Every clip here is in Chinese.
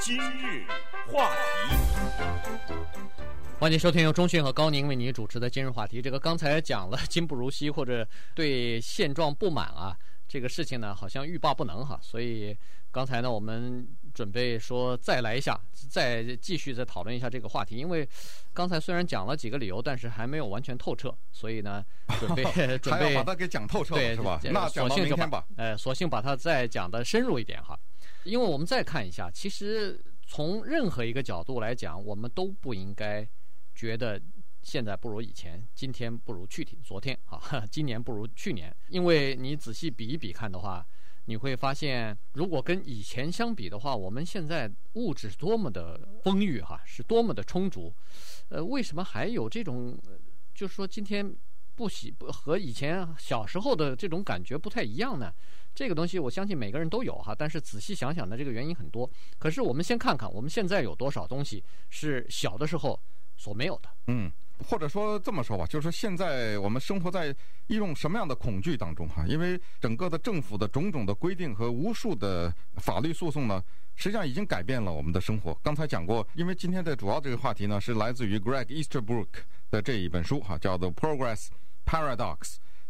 今日话题，欢迎收听由中讯和高宁为您主持的今日话题。这个刚才讲了今不如昔或者对现状不满啊，这个事情呢好像欲罢不能哈，所以刚才呢我们准备说再来一下，再继续再讨论一下这个话题。因为刚才虽然讲了几个理由，但是还没有完全透彻，所以呢 准备准备把它给讲透彻，对是吧？那索性就把吧，呃，索性把它再讲的深入一点哈。因为我们再看一下，其实从任何一个角度来讲，我们都不应该觉得现在不如以前，今天不如去天，昨天啊，今年不如去年。因为你仔细比一比看的话，你会发现，如果跟以前相比的话，我们现在物质是多么的丰裕哈，是多么的充足。呃，为什么还有这种，就是说今天不喜不和以前小时候的这种感觉不太一样呢？这个东西我相信每个人都有哈，但是仔细想想呢，这个原因很多。可是我们先看看我们现在有多少东西是小的时候所没有的。嗯，或者说这么说吧，就是现在我们生活在一种什么样的恐惧当中哈？因为整个的政府的种种的规定和无数的法律诉讼呢，实际上已经改变了我们的生活。刚才讲过，因为今天的主要这个话题呢，是来自于 Greg Easterbrook 的这一本书哈，叫做《Progress Paradox》。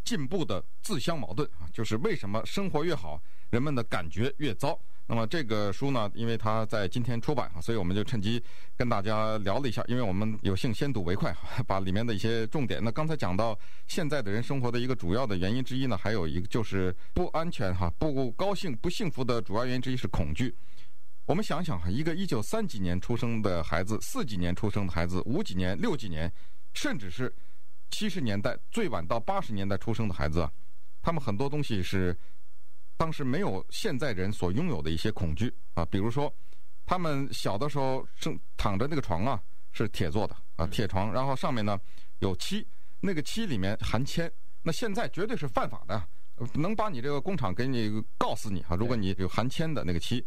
进步的自相矛盾啊，就是为什么生活越好，人们的感觉越糟。那么这个书呢，因为它在今天出版啊，所以我们就趁机跟大家聊了一下。因为我们有幸先睹为快，把里面的一些重点。那刚才讲到现在的人生活的一个主要的原因之一呢，还有一个就是不安全哈，不高兴、不幸福的主要原因之一是恐惧。我们想想哈，一个一九三几年出生的孩子，四几年出生的孩子，五几年、六几年，甚至是。七十年代最晚到八十年代出生的孩子，他们很多东西是当时没有现在人所拥有的一些恐惧啊，比如说他们小的时候正躺着那个床啊是铁做的啊铁床，然后上面呢有漆，那个漆里面含铅，那现在绝对是犯法的，能把你这个工厂给你告死你啊！如果你有含铅的那个漆，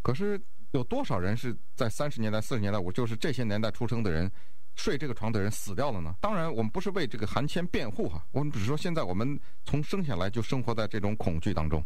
可是有多少人是在三十年代、四十年代，我就是这些年代出生的人。睡这个床的人死掉了呢？当然，我们不是为这个韩谦辩护哈，我们只是说现在我们从生下来就生活在这种恐惧当中。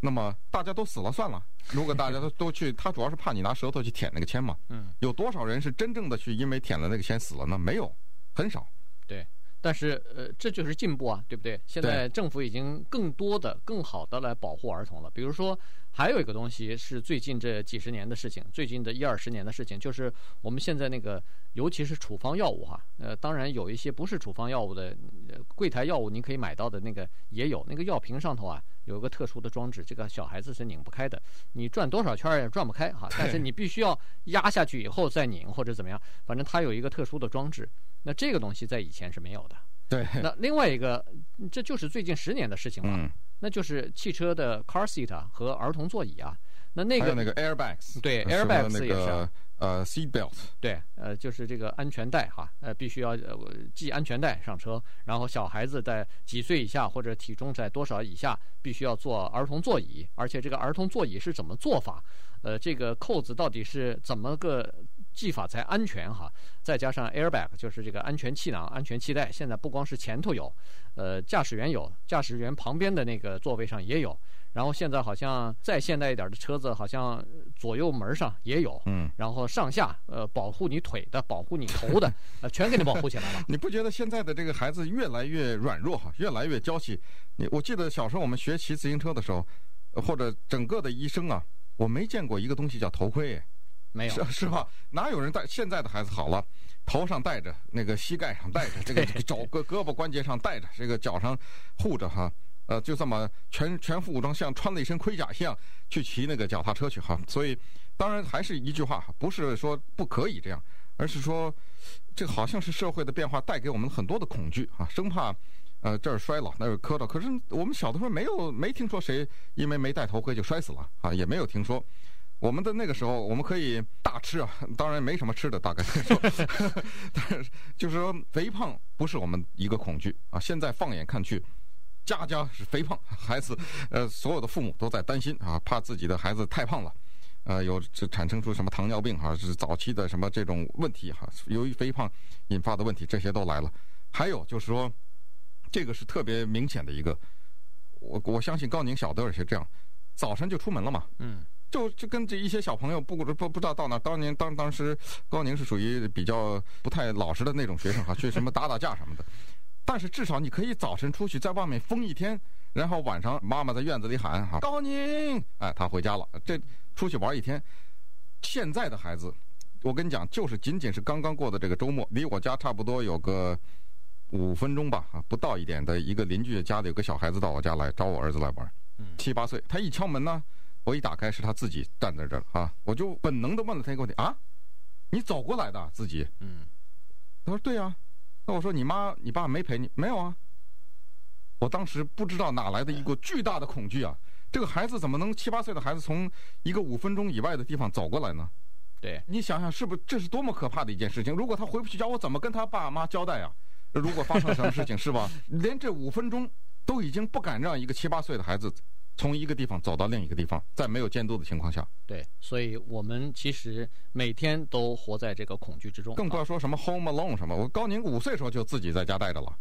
那么大家都死了算了，如果大家都都去，他主要是怕你拿舌头去舔那个铅嘛。嗯。有多少人是真正的去因为舔了那个铅死了呢？没有，很少。对。但是呃，这就是进步啊，对不对？现在政府已经更多的、更好的来保护儿童了。比如说，还有一个东西是最近这几十年的事情，最近的一二十年的事情，就是我们现在那个，尤其是处方药物哈。呃，当然有一些不是处方药物的，呃，柜台药物您可以买到的那个也有，那个药瓶上头啊有一个特殊的装置，这个小孩子是拧不开的，你转多少圈也转不开哈。但是你必须要压下去以后再拧或者怎么样，反正它有一个特殊的装置。那这个东西在以前是没有的。对。那另外一个，这就是最近十年的事情了。嗯。那就是汽车的 car seat 和儿童座椅啊。那那个。那个 airbags。对，airbags 也是。呃，seat belt。对，呃，就是这个安全带哈，呃，必须要呃系安全带上车。然后小孩子在几岁以下或者体重在多少以下，必须要坐儿童座椅。而且这个儿童座椅是怎么做法？呃，这个扣子到底是怎么个？系法才安全哈，再加上 airbag 就是这个安全气囊、安全气带。现在不光是前头有，呃，驾驶员有，驾驶员旁边的那个座位上也有。然后现在好像再现代一点的车子，好像左右门上也有。嗯。然后上下呃保护你腿的、保护你头的，呃，全给你保护起来了。你不觉得现在的这个孩子越来越软弱哈，越来越娇气？你我记得小时候我们学骑自行车的时候，或者整个的一生啊，我没见过一个东西叫头盔。没有是 是吧？哪有人戴？现在的孩子好了，头上戴着，那个膝盖上戴着，这个 肘胳胳膊关节上戴着，这个脚上护着哈，呃，就这么全全副武装，像穿了一身盔甲一样去骑那个脚踏车去哈。所以，当然还是一句话，不是说不可以这样，而是说，这好像是社会的变化带给我们很多的恐惧啊，生怕呃这儿摔了那儿磕到。可是我们小的时候没有没听说谁因为没戴头盔就摔死了啊，也没有听说。我们的那个时候，我们可以大吃啊，当然没什么吃的，大概说，但是就是说肥胖不是我们一个恐惧啊。现在放眼看去，家家是肥胖，孩子呃所有的父母都在担心啊，怕自己的孩子太胖了，呃有就产生出什么糖尿病哈，是早期的什么这种问题哈，由于肥胖引发的问题，这些都来了。还有就是说，这个是特别明显的一个，我我相信高宁晓得，而且这样，早晨就出门了嘛，嗯。就就跟这一些小朋友不不不知道到哪，当年当当时高宁是属于比较不太老实的那种学生哈，去什么打打架什么的。但是至少你可以早晨出去，在外面疯一天，然后晚上妈妈在院子里喊哈高宁，哎，他回家了，这出去玩一天。现在的孩子，我跟你讲，就是仅仅是刚刚过的这个周末，离我家差不多有个五分钟吧，啊，不到一点的一个邻居家里有个小孩子到我家来找我儿子来玩，七八岁，他一敲门呢，我一打开是他自己站在这儿啊，我就本能的问了他一个问题啊，你走过来的自己？嗯，他说对呀。那我说你妈你爸没陪你？没有啊。我当时不知道哪来的一个巨大的恐惧啊！这个孩子怎么能七八岁的孩子从一个五分钟以外的地方走过来呢？对，你想想是不是这是多么可怕的一件事情？如果他回不去家，我怎么跟他爸妈交代啊？如果发生什么事情是吧？连这五分钟都已经不敢让一个七八岁的孩子从一个地方走到另一个地方，在没有监督的情况下。对，所以我们其实每天都活在这个恐惧之中。更不要说什么 home alone 什么。我高宁五岁时候就自己在家待着了，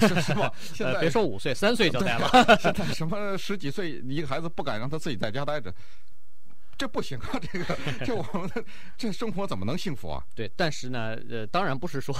是，是吧？现在、呃、别说五岁，三岁就待了。现在什么十几岁一个孩子不敢让他自己在家待着。这不行啊！这个，这我们的这生活怎么能幸福啊？对，但是呢，呃，当然不是说，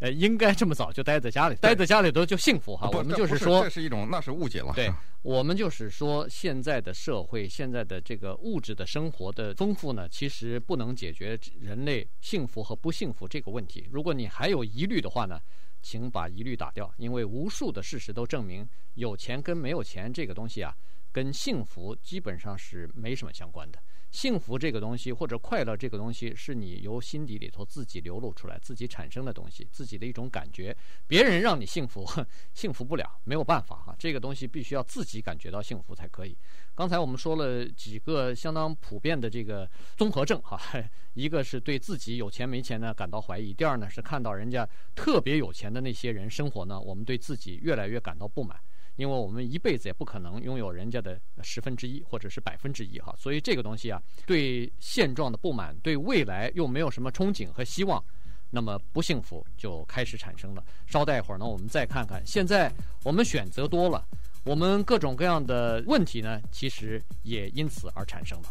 呃，应该这么早就待在家里，待在家里头就幸福哈。我们就是说，这是一种，那是误解了。对，我们就是说，现在的社会，现在的这个物质的生活的丰富呢，其实不能解决人类幸福和不幸福这个问题。如果你还有疑虑的话呢，请把疑虑打掉，因为无数的事实都证明，有钱跟没有钱这个东西啊，跟幸福基本上是没什么相关的。幸福这个东西，或者快乐这个东西，是你由心底里头自己流露出来、自己产生的东西，自己的一种感觉。别人让你幸福，幸福不了，没有办法哈。这个东西必须要自己感觉到幸福才可以。刚才我们说了几个相当普遍的这个综合症哈，一个是对自己有钱没钱呢感到怀疑，第二呢是看到人家特别有钱的那些人生活呢，我们对自己越来越感到不满。因为我们一辈子也不可能拥有人家的十分之一或者是百分之一哈，所以这个东西啊，对现状的不满，对未来又没有什么憧憬和希望，那么不幸福就开始产生了。稍待一会儿呢，我们再看看，现在我们选择多了，我们各种各样的问题呢，其实也因此而产生了。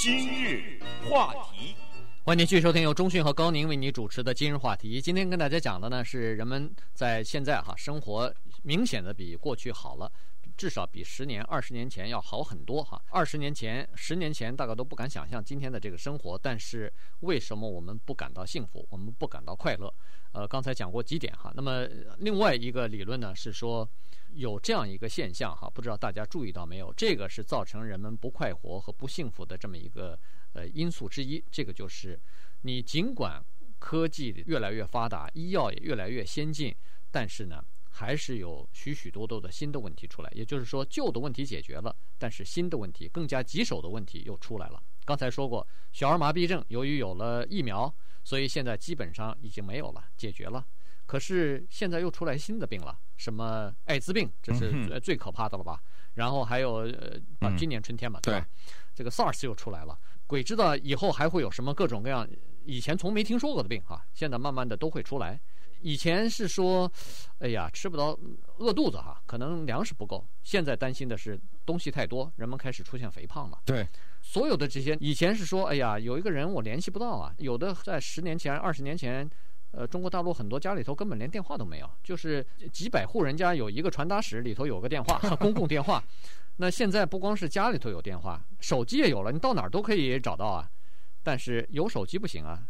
今日话题。欢迎继续收听由中讯和高宁为你主持的今日话题。今天跟大家讲的呢是人们在现在哈生活明显的比过去好了，至少比十年、二十年前要好很多哈。二十年前、十年前大概都不敢想象今天的这个生活，但是为什么我们不感到幸福？我们不感到快乐？呃，刚才讲过几点哈。那么另外一个理论呢是说有这样一个现象哈，不知道大家注意到没有？这个是造成人们不快活和不幸福的这么一个。呃，因素之一，这个就是，你尽管科技越来越发达，医药也越来越先进，但是呢，还是有许许多多的新的问题出来。也就是说，旧的问题解决了，但是新的问题、更加棘手的问题又出来了。刚才说过，小儿麻痹症由于有了疫苗，所以现在基本上已经没有了，解决了。可是现在又出来新的病了，什么艾滋病，这是最可怕的了吧？然后还有呃，啊，今年春天嘛，对吧？这个 SARS 又出来了。鬼知道以后还会有什么各种各样以前从没听说过的病哈，现在慢慢的都会出来。以前是说，哎呀，吃不到饿肚子哈，可能粮食不够。现在担心的是东西太多，人们开始出现肥胖了。对，所有的这些以前是说，哎呀，有一个人我联系不到啊，有的在十年前、二十年前，呃，中国大陆很多家里头根本连电话都没有，就是几百户人家有一个传达室，里头有个电话，公共电话。那现在不光是家里头有电话，手机也有了，你到哪儿都可以找到啊。但是有手机不行啊，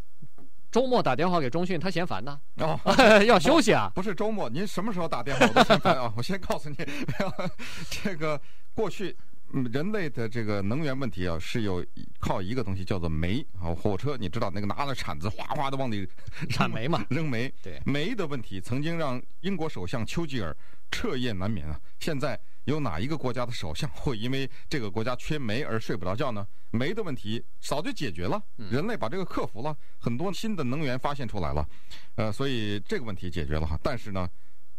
周末打电话给中讯，他嫌烦呢。哦，要休息啊。不是周末，您什么时候打电话我都嫌烦啊。我先告诉你，这个过去人类的这个能源问题啊，是有靠一个东西叫做煤啊。火车你知道那个拿着铲子哗哗的往里 铲煤嘛，扔煤。对，煤的问题曾经让英国首相丘吉尔彻夜难眠啊。现在。有哪一个国家的首相会因为这个国家缺煤而睡不着觉呢？煤的问题早就解决了，人类把这个克服了，很多新的能源发现出来了，呃，所以这个问题解决了哈。但是呢，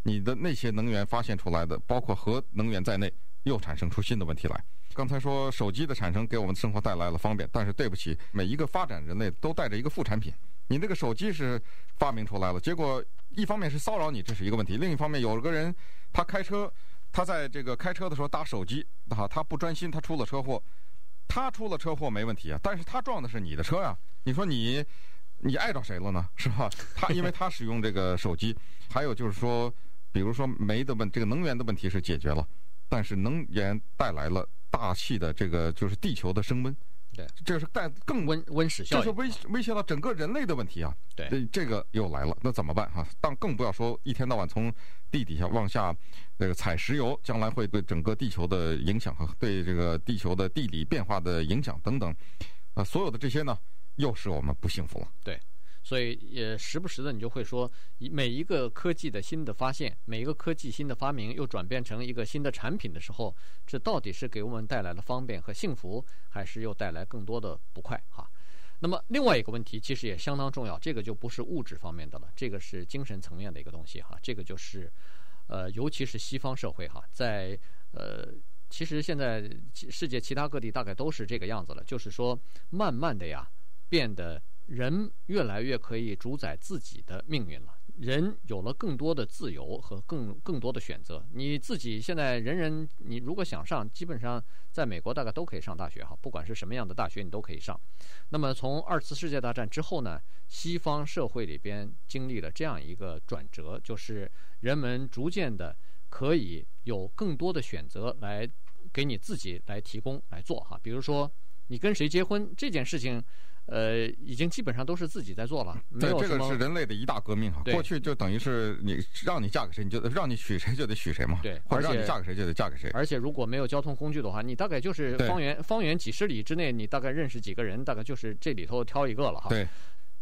你的那些能源发现出来的，包括核能源在内，又产生出新的问题来。刚才说手机的产生给我们生活带来了方便，但是对不起，每一个发展人类都带着一个副产品。你那个手机是发明出来了，结果一方面是骚扰你，这是一个问题；另一方面，有个人他开车。他在这个开车的时候打手机，哈，他不专心，他出了车祸。他出了车祸没问题啊，但是他撞的是你的车呀，你说你你碍着谁了呢？是吧？他因为他使用这个手机，还有就是说，比如说煤的问这个能源的问题是解决了，但是能源带来了大气的这个就是地球的升温。对，这是带更温温室效应，这是威威胁到整个人类的问题啊！对，这个又来了，那怎么办哈？但更不要说一天到晚从地底下往下那个采石油，将来会对整个地球的影响和对这个地球的地理变化的影响等等，啊，所有的这些呢，又使我们不幸福了。对。所以也时不时的，你就会说，每一个科技的新的发现，每一个科技新的发明，又转变成一个新的产品的时候，这到底是给我们带来了方便和幸福，还是又带来更多的不快？哈。那么另外一个问题，其实也相当重要，这个就不是物质方面的了，这个是精神层面的一个东西哈。这个就是，呃，尤其是西方社会哈，在呃，其实现在世界其他各地大概都是这个样子了，就是说，慢慢的呀，变得。人越来越可以主宰自己的命运了，人有了更多的自由和更更多的选择。你自己现在人人，你如果想上，基本上在美国大概都可以上大学哈，不管是什么样的大学，你都可以上。那么从二次世界大战之后呢，西方社会里边经历了这样一个转折，就是人们逐渐的可以有更多的选择来给你自己来提供来做哈，比如说你跟谁结婚这件事情。呃，已经基本上都是自己在做了。对，这个是人类的一大革命哈。过去就等于是你让你嫁给谁，你就让你娶谁就得娶谁嘛。对，或者让你嫁给谁就得嫁给谁。而且如果没有交通工具的话，你大概就是方圆方圆几十里之内，你大概认识几个人，大概就是这里头挑一个了哈。对。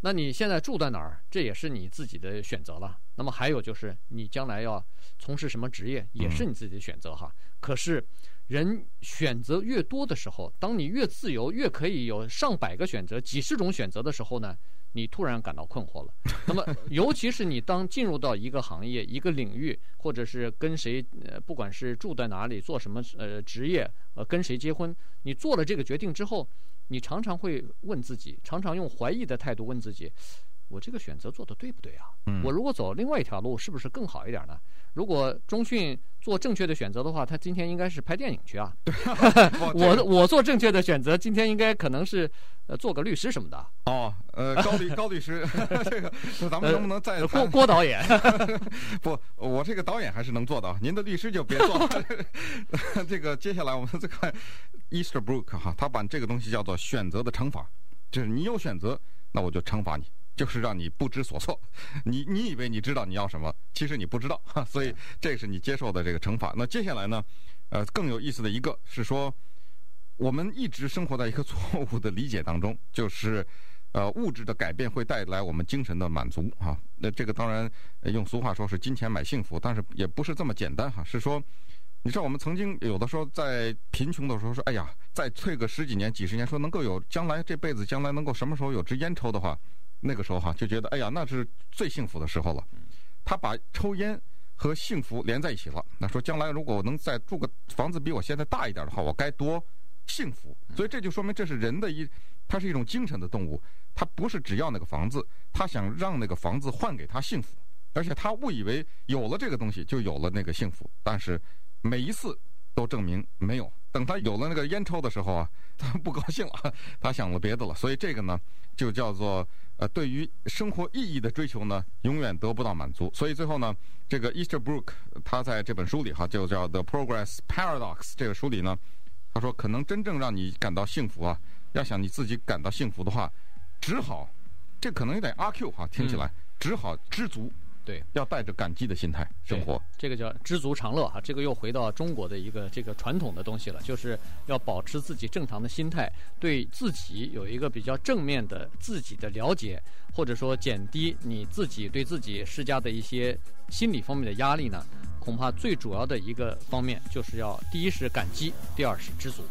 那你现在住在哪儿，这也是你自己的选择了。那么还有就是你将来要从事什么职业，也是你自己的选择哈。嗯、可是。人选择越多的时候，当你越自由，越可以有上百个选择、几十种选择的时候呢，你突然感到困惑了。那么，尤其是你当进入到一个行业、一个领域，或者是跟谁，呃，不管是住在哪里、做什么呃职业、呃跟谁结婚，你做了这个决定之后，你常常会问自己，常常用怀疑的态度问自己：我这个选择做的对不对啊？嗯我如果走另外一条路，是不是更好一点呢？如果中迅做正确的选择的话，他今天应该是拍电影去啊。对 我我做正确的选择，今天应该可能是呃做个律师什么的。哦，呃，高律高律师，这个咱们能不能再郭郭导演？不，我这个导演还是能做到。您的律师就别做了。这个接下来我们再看 Easterbrook 哈，他把这个东西叫做选择的惩罚，就是你有选择，那我就惩罚你。就是让你不知所措，你你以为你知道你要什么，其实你不知道，所以这是你接受的这个惩罚。那接下来呢，呃，更有意思的一个是说，我们一直生活在一个错误的理解当中，就是，呃，物质的改变会带来我们精神的满足哈。那这个当然用俗话说是金钱买幸福，但是也不是这么简单哈。是说，你知道我们曾经有的时候在贫穷的时候说，哎呀，再退个十几年、几十年，说能够有将来这辈子将来能够什么时候有支烟抽的话。那个时候哈，就觉得哎呀，那是最幸福的时候了。他把抽烟和幸福连在一起了。那说将来如果我能再住个房子比我现在大一点的话，我该多幸福。所以这就说明这是人的一，他是一种精神的动物。他不是只要那个房子，他想让那个房子换给他幸福，而且他误以为有了这个东西就有了那个幸福。但是每一次都证明没有。等他有了那个烟抽的时候啊，他不高兴了，他想了别的了。所以这个呢，就叫做。呃，对于生活意义的追求呢，永远得不到满足。所以最后呢，这个 Easterbrook 他在这本书里哈，就叫《The Progress Paradox》这个书里呢，他说，可能真正让你感到幸福啊，要想你自己感到幸福的话，只好，这可能有点阿 Q 哈，听起来，只好知足。对，要带着感激的心态生活，这个叫知足常乐哈。这个又回到中国的一个这个传统的东西了，就是要保持自己正常的心态，对自己有一个比较正面的自己的了解，或者说减低你自己对自己施加的一些心理方面的压力呢。恐怕最主要的一个方面就是要第一是感激，第二是知足。